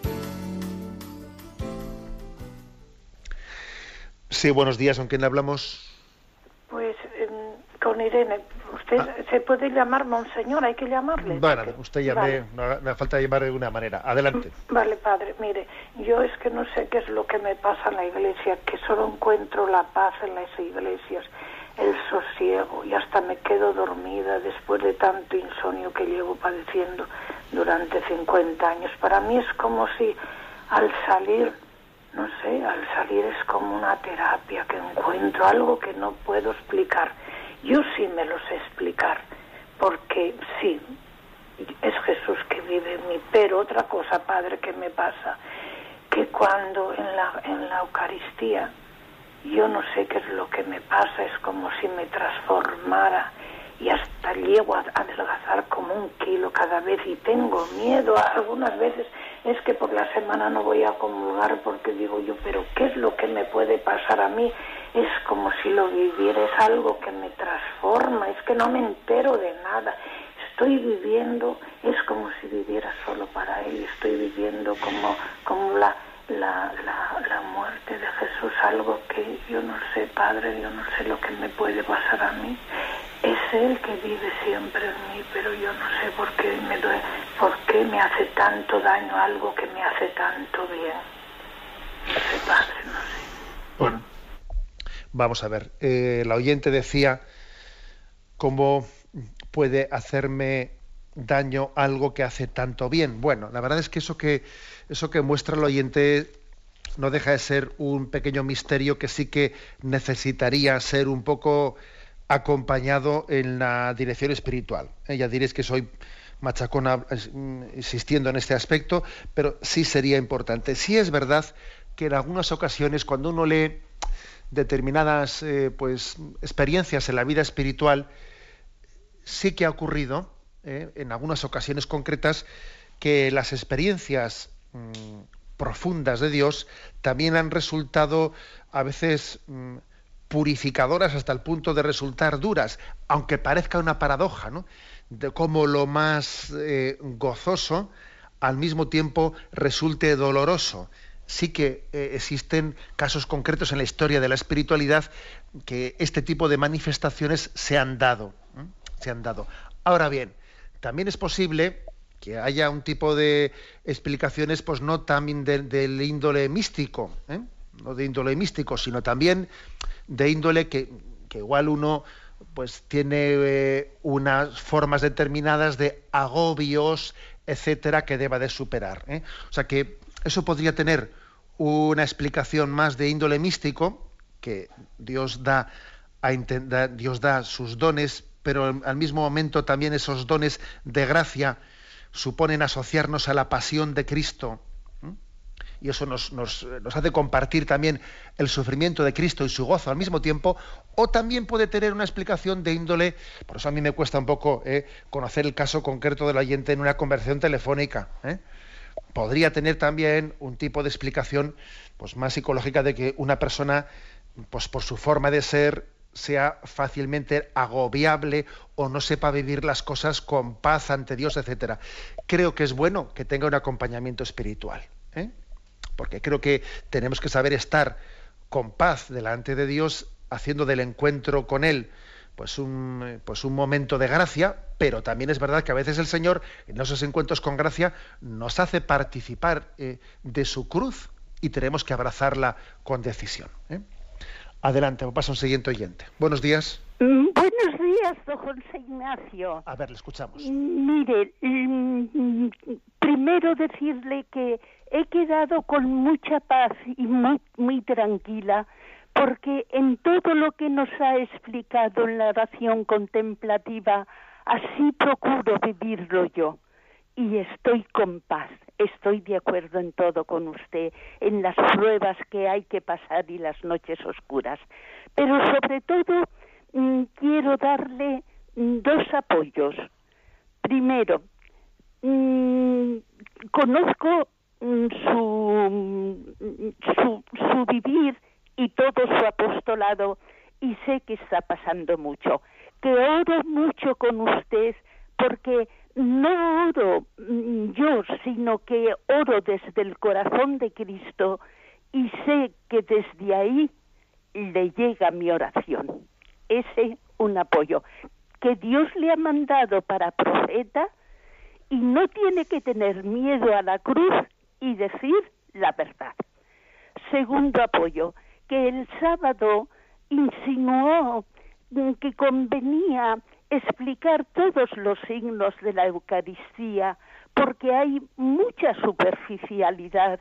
Sí, buenos días, ¿con quién hablamos? Pues em, con Irene. Usted ah. se puede llamar Monseñor, hay que llamarle. Bueno, usted llame, no, hace falta llamar de una manera. Adelante. Vale, padre, mire, yo es que no sé qué es lo que me pasa en la iglesia, que solo encuentro la paz en las iglesias, el sosiego, y hasta me quedo dormida después de tanto insomnio que llevo padeciendo durante 50 años. Para mí es como si al salir no sé, al salir es como una terapia que encuentro, algo que no puedo explicar. Yo sí me lo sé explicar, porque sí, es Jesús que vive en mí, pero otra cosa, Padre, que me pasa, que cuando en la, en la Eucaristía, yo no sé qué es lo que me pasa, es como si me transformara y hasta llego a adelgazar como un kilo cada vez y tengo miedo. Algunas veces es que por la semana no voy a comulgar porque digo yo, pero ¿qué es lo que me puede pasar a mí? Es como si lo viviera, es algo que me transforma, es que no me entero de nada. Estoy viviendo, es como si viviera solo para Él, estoy viviendo como, como la, la, la, muerte de Jesús, algo que yo no sé, Padre, yo no sé lo que me puede pasar a mí es Él que vive siempre en mí, pero yo no sé por qué me, duele, por qué me hace tanto daño algo que me hace tanto bien. No Padre, no sé. Bueno, vamos a ver. Eh, la oyente decía cómo puede hacerme daño algo que hace tanto bien. Bueno, la verdad es que eso que eso que muestra el oyente no deja de ser un pequeño misterio que sí que necesitaría ser un poco acompañado en la dirección espiritual. Eh, ya diréis que soy machacona mm, insistiendo en este aspecto, pero sí sería importante. Sí es verdad que en algunas ocasiones cuando uno lee determinadas eh, pues, experiencias en la vida espiritual, sí que ha ocurrido eh, en algunas ocasiones concretas, que las experiencias mm, profundas de Dios también han resultado a veces mm, purificadoras hasta el punto de resultar duras, aunque parezca una paradoja, ¿no? De cómo lo más eh, gozoso al mismo tiempo resulte doloroso. Sí que eh, existen casos concretos en la historia de la espiritualidad que este tipo de manifestaciones se han dado. Se han dado. Ahora bien, también es posible que haya un tipo de explicaciones, pues no también del índole místico, ¿eh? no de índole místico, sino también de índole que, igual uno pues tiene eh, unas formas determinadas de agobios, etcétera, que deba de superar. ¿eh? O sea que eso podría tener una explicación más de índole místico, que Dios da, Dios da sus dones, pero al mismo momento también esos dones de gracia suponen asociarnos a la pasión de Cristo. Y eso nos, hace compartir también el sufrimiento de Cristo y su gozo al mismo tiempo, o también puede tener una explicación de índole, por eso a mí me cuesta un poco eh, conocer el caso concreto del oyente en una conversación telefónica. ¿eh? Podría tener también un tipo de explicación pues, más psicológica de que una persona, pues por su forma de ser, sea fácilmente agobiable o no sepa vivir las cosas con paz ante Dios, etcétera. Creo que es bueno que tenga un acompañamiento espiritual, ¿eh? porque creo que tenemos que saber estar con paz delante de Dios, haciendo del encuentro con Él pues un, pues un momento de gracia, pero también es verdad que a veces el Señor en esos encuentros con gracia nos hace participar eh, de su cruz y tenemos que abrazarla con decisión. ¿eh? Adelante, pasa un siguiente oyente. Buenos días. Mm, buenos días, don José Ignacio. A ver, le escuchamos. Mm, mire, mm, primero decirle que he quedado con mucha paz y muy, muy tranquila porque en todo lo que nos ha explicado en la oración contemplativa, así procuro vivirlo yo y estoy con paz, estoy de acuerdo en todo con usted, en las pruebas que hay que pasar y las noches oscuras. Pero sobre todo mm, quiero darle mm, dos apoyos. Primero, mm, conozco su, su, su vivir y todo su apostolado y sé que está pasando mucho. Que oro mucho con usted porque no oro mm, yo, sino que oro desde el corazón de Cristo y sé que desde ahí le llega mi oración. Ese un apoyo que Dios le ha mandado para profeta y no tiene que tener miedo a la cruz y decir la verdad. Segundo apoyo, que el sábado insinuó que convenía explicar todos los signos de la Eucaristía, porque hay mucha superficialidad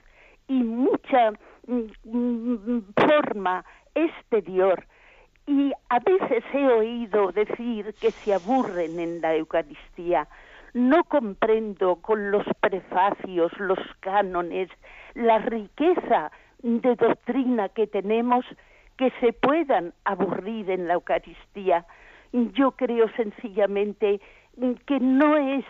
y mucha mm, mm, forma exterior. Y a veces he oído decir que se aburren en la Eucaristía. No comprendo con los prefacios, los cánones, la riqueza de doctrina que tenemos que se puedan aburrir en la Eucaristía yo creo sencillamente que no es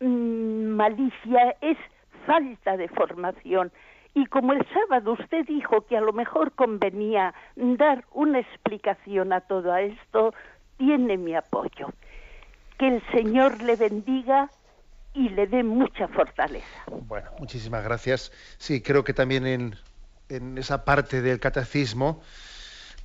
mm, malicia, es falta de formación. Y como el sábado usted dijo que a lo mejor convenía dar una explicación a todo esto, tiene mi apoyo. Que el Señor le bendiga y le dé mucha fortaleza. Bueno, muchísimas gracias. Sí, creo que también en, en esa parte del catecismo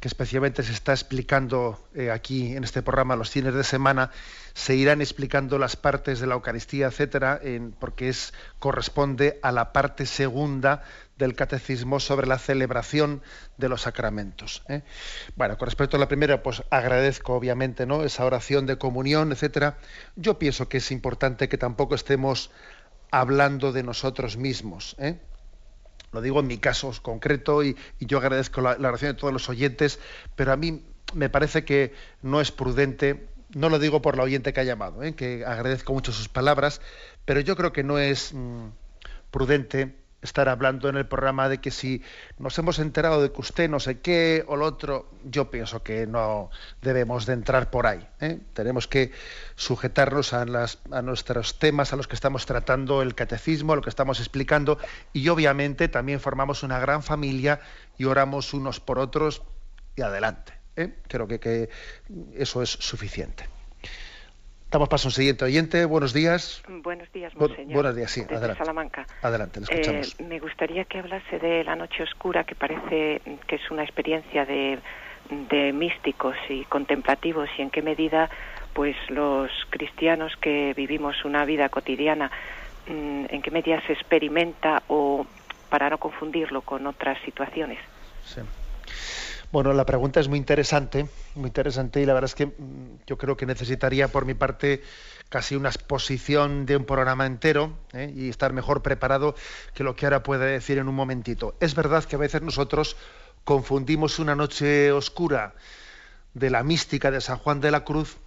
que especialmente se está explicando eh, aquí en este programa los fines de semana, se irán explicando las partes de la Eucaristía, etcétera, porque es corresponde a la parte segunda del catecismo sobre la celebración de los sacramentos. ¿eh? Bueno, con respecto a la primera, pues agradezco obviamente ¿no? esa oración de comunión, etcétera. Yo pienso que es importante que tampoco estemos hablando de nosotros mismos. ¿eh? Lo digo en mi caso concreto y, yo agradezco la, oración de todos los oyentes, pero a mí me parece que no es prudente, no lo digo por la oyente que ha llamado, ¿eh? que agradezco mucho sus palabras, pero yo creo que no es mm, prudente estar hablando en el programa de que si nos hemos enterado de que usted no sé qué o lo otro, yo pienso que no debemos de entrar por ahí. ¿eh? Tenemos que sujetarnos a, nuestros temas, a los que estamos tratando, el catecismo, a lo que estamos explicando, y obviamente también formamos una gran familia y oramos unos por otros y adelante. ¿eh? Creo que eso es suficiente. Damos paso a un siguiente oyente. Buenos días. Buenos días, monseñor. buenos días, sí. Desde adelante. Salamanca. Adelante, le escuchamos. Eh, me gustaría que hablase de la noche oscura, que parece que es una experiencia de, de místicos y contemplativos, y en qué medida, pues, los cristianos que vivimos una vida cotidiana, mm, en qué medida se experimenta o para no confundirlo con otras situaciones. Sí. Bueno, la pregunta es muy interesante, muy interesante y la verdad es que mm, yo creo que necesitaría por mi parte casi una exposición de un programa entero ¿eh? y estar mejor preparado que lo que ahora puede decir en un momentito. Es verdad que a veces nosotros confundimos una noche oscura de la mística de San Juan de la Cruz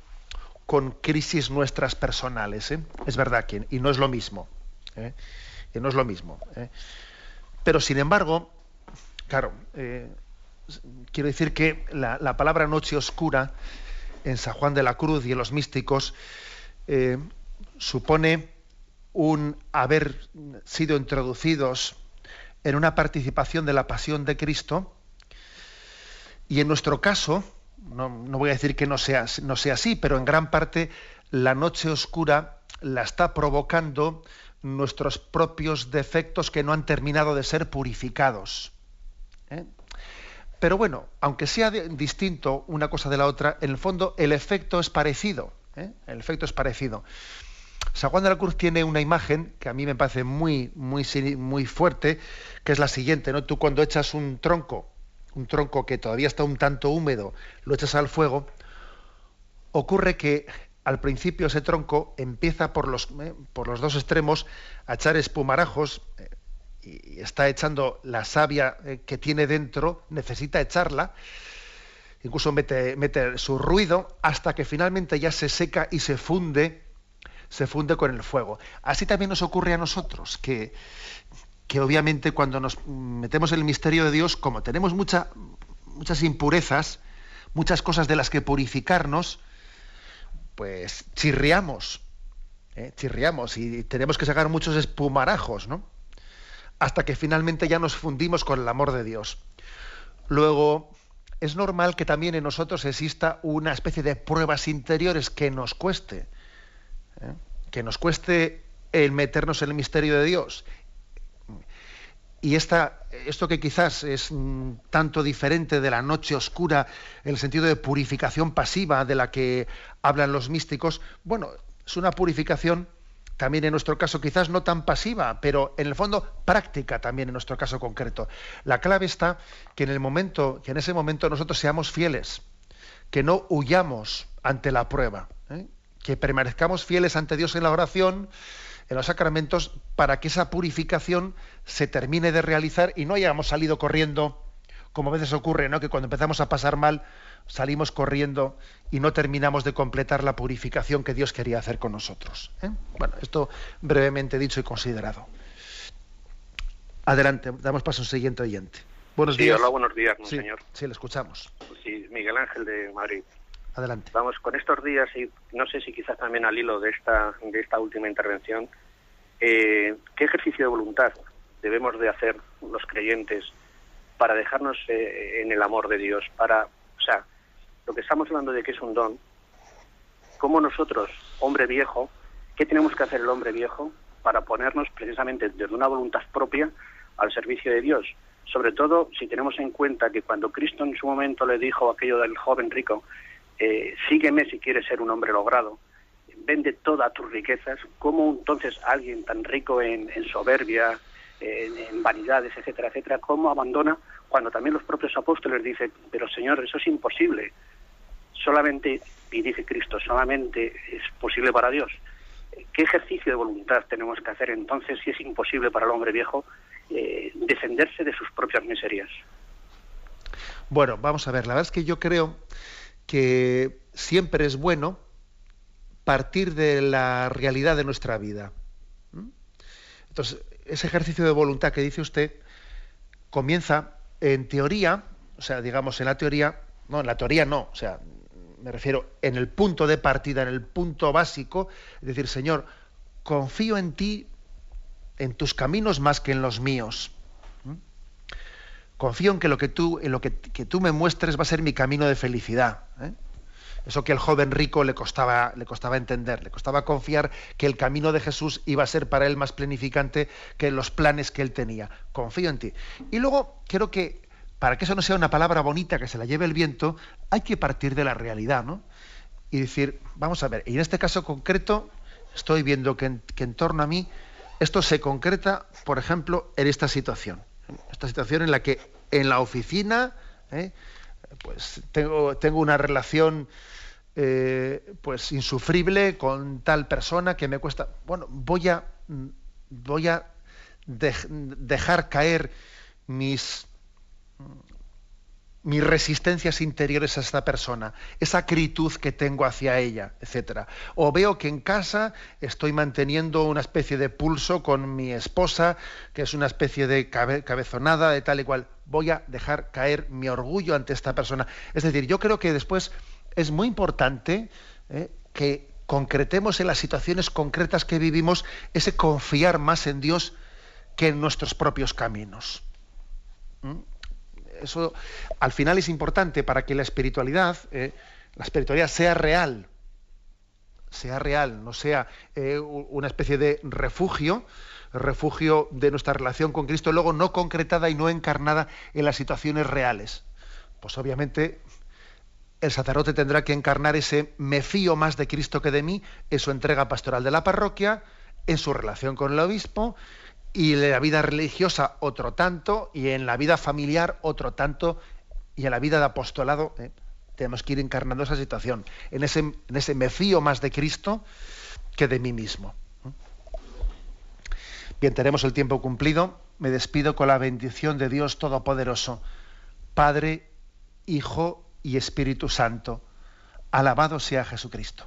con crisis nuestras personales. ¿eh? Es verdad que y no es lo mismo. ¿eh? Y no es lo mismo. Pero sin embargo, claro, quiero decir que la, la, palabra noche oscura en San Juan de la Cruz y en los místicos eh, supone un haber sido introducidos en una participación de la pasión de Cristo y en nuestro caso, no, no voy a decir que no sea, no sea así, pero en gran parte la noche oscura la está provocando nuestros propios defectos que no han terminado de ser purificados. ¿eh? Pero bueno, aunque sea distinto una cosa de la otra, en el fondo el efecto es parecido. ¿eh? El efecto es parecido. San Juan de la Cruz tiene una imagen que a mí me parece muy, muy, muy fuerte, que es la siguiente, ¿no? Tú cuando echas un tronco, un tronco que todavía está un tanto húmedo, lo echas al fuego, ocurre que al principio ese tronco empieza por los, eh, dos extremos a echar espumarajos, eh, y está echando la savia eh, que tiene dentro, necesita echarla, incluso mete, su ruido hasta que finalmente ya se seca y se funde, se funde con el fuego. Así también nos ocurre a nosotros, que, que obviamente cuando nos metemos en el misterio de Dios, como tenemos mucha, muchas impurezas, muchas cosas de las que purificarnos, pues chirriamos, ¿eh? chirriamos y tenemos que sacar muchos espumarajos, ¿no? Hasta que finalmente ya nos fundimos con el amor de Dios. Luego, es normal que también en nosotros exista una especie de pruebas interiores que nos cueste, ¿eh? que nos cueste el meternos en el misterio de Dios. Y esta, esto que quizás es mm, tanto diferente de la noche oscura, en el sentido de purificación pasiva de la que hablan los místicos, bueno, es una purificación también en nuestro caso quizás no tan pasiva, pero en el fondo práctica también en nuestro caso concreto. La clave está que en el momento, que en ese momento nosotros seamos fieles, que no huyamos ante la prueba, ¿eh? que permanezcamos fieles ante Dios en la oración, en los sacramentos, para que esa purificación se termine de realizar y no hayamos salido corriendo, como a veces ocurre, ¿no? que cuando empezamos a pasar mal, salimos corriendo y no terminamos de completar la purificación que Dios quería hacer con nosotros. ¿eh? Bueno, esto brevemente dicho y considerado. Adelante, damos paso a un siguiente oyente. Buenos sí, días. Hola, buenos días, sí, señor. Sí, le escuchamos. Sí, Miguel Ángel de Madrid. Adelante. Vamos, con estos días, y no sé si quizás también al hilo de esta, de esta última intervención, eh, ¿qué ejercicio de voluntad debemos de hacer los creyentes para dejarnos eh, en el amor de Dios? Para, o sea, lo que estamos hablando de que es un don, ¿cómo nosotros, hombre viejo, qué tenemos que hacer el hombre viejo para ponernos precisamente desde una voluntad propia al servicio de Dios? Sobre todo si tenemos en cuenta que cuando Cristo en su momento le dijo aquello del joven rico, eh, sígueme si quieres ser un hombre logrado, vende todas tus riquezas, ¿cómo entonces alguien tan rico en, en soberbia, en, vanidades, etcétera, etcétera, cómo abandona cuando también los propios apóstoles dicen, pero Señor, eso es imposible? solamente, y dice Cristo, solamente es posible para Dios. ¿Qué ejercicio de voluntad tenemos que hacer entonces si es imposible para el hombre viejo eh, defenderse de sus propias miserias? Bueno, vamos a ver, la verdad es que yo creo que siempre es bueno partir de la realidad de nuestra vida. Entonces, ese ejercicio de voluntad que dice usted comienza en teoría, o sea, digamos en la teoría, no, en la teoría no, o sea, me refiero en el punto de partida, en el punto básico, es decir, Señor, confío en ti, en tus caminos más que en los míos. ¿Mm? Confío en que lo que tú, en lo que, tú me muestres va a ser mi camino de felicidad. ¿eh? Eso que el joven rico le costaba, le costaba entender, le costaba confiar que el camino de Jesús iba a ser para él más planificante que los planes que él tenía. Confío en ti. Y luego quiero que para que eso no sea una palabra bonita que se la lleve el viento, hay que partir de la realidad, ¿no? Y decir, vamos a ver, y en este caso concreto, estoy viendo que en, torno a mí esto se concreta, por ejemplo, en esta situación. Esta situación en la que en la oficina, ¿eh? Pues tengo, tengo una relación eh, pues insufrible con tal persona que me cuesta. Bueno, voy a voy a dejar caer mis mis resistencias interiores a esta persona, esa acritud que tengo hacia ella, etcétera. O veo que en casa estoy manteniendo una especie de pulso con mi esposa, que es una especie de cabezonada de tal y cual. Voy a dejar caer mi orgullo ante esta persona. Es decir, yo creo que después es muy importante eh, que concretemos en las situaciones concretas que vivimos ese confiar más en Dios que en nuestros propios caminos. ¿Mm? Eso al final es importante para que la espiritualidad, eh, la espiritualidad sea real, sea real, no sea eh, una especie de refugio, refugio de nuestra relación con Cristo, luego no concretada y no encarnada en las situaciones reales. Pues obviamente el sacerdote tendrá que encarnar ese me fío más de Cristo que de mí en su entrega pastoral de la parroquia, en su relación con el obispo, y en la vida religiosa otro tanto, y en la vida familiar otro tanto, y en la vida de apostolado eh, tenemos que ir encarnando esa situación. En ese, en ese me fío más de Cristo que de mí mismo. Bien, tenemos el tiempo cumplido. Me despido con la bendición de Dios Todopoderoso, Padre, Hijo y Espíritu Santo. Alabado sea Jesucristo.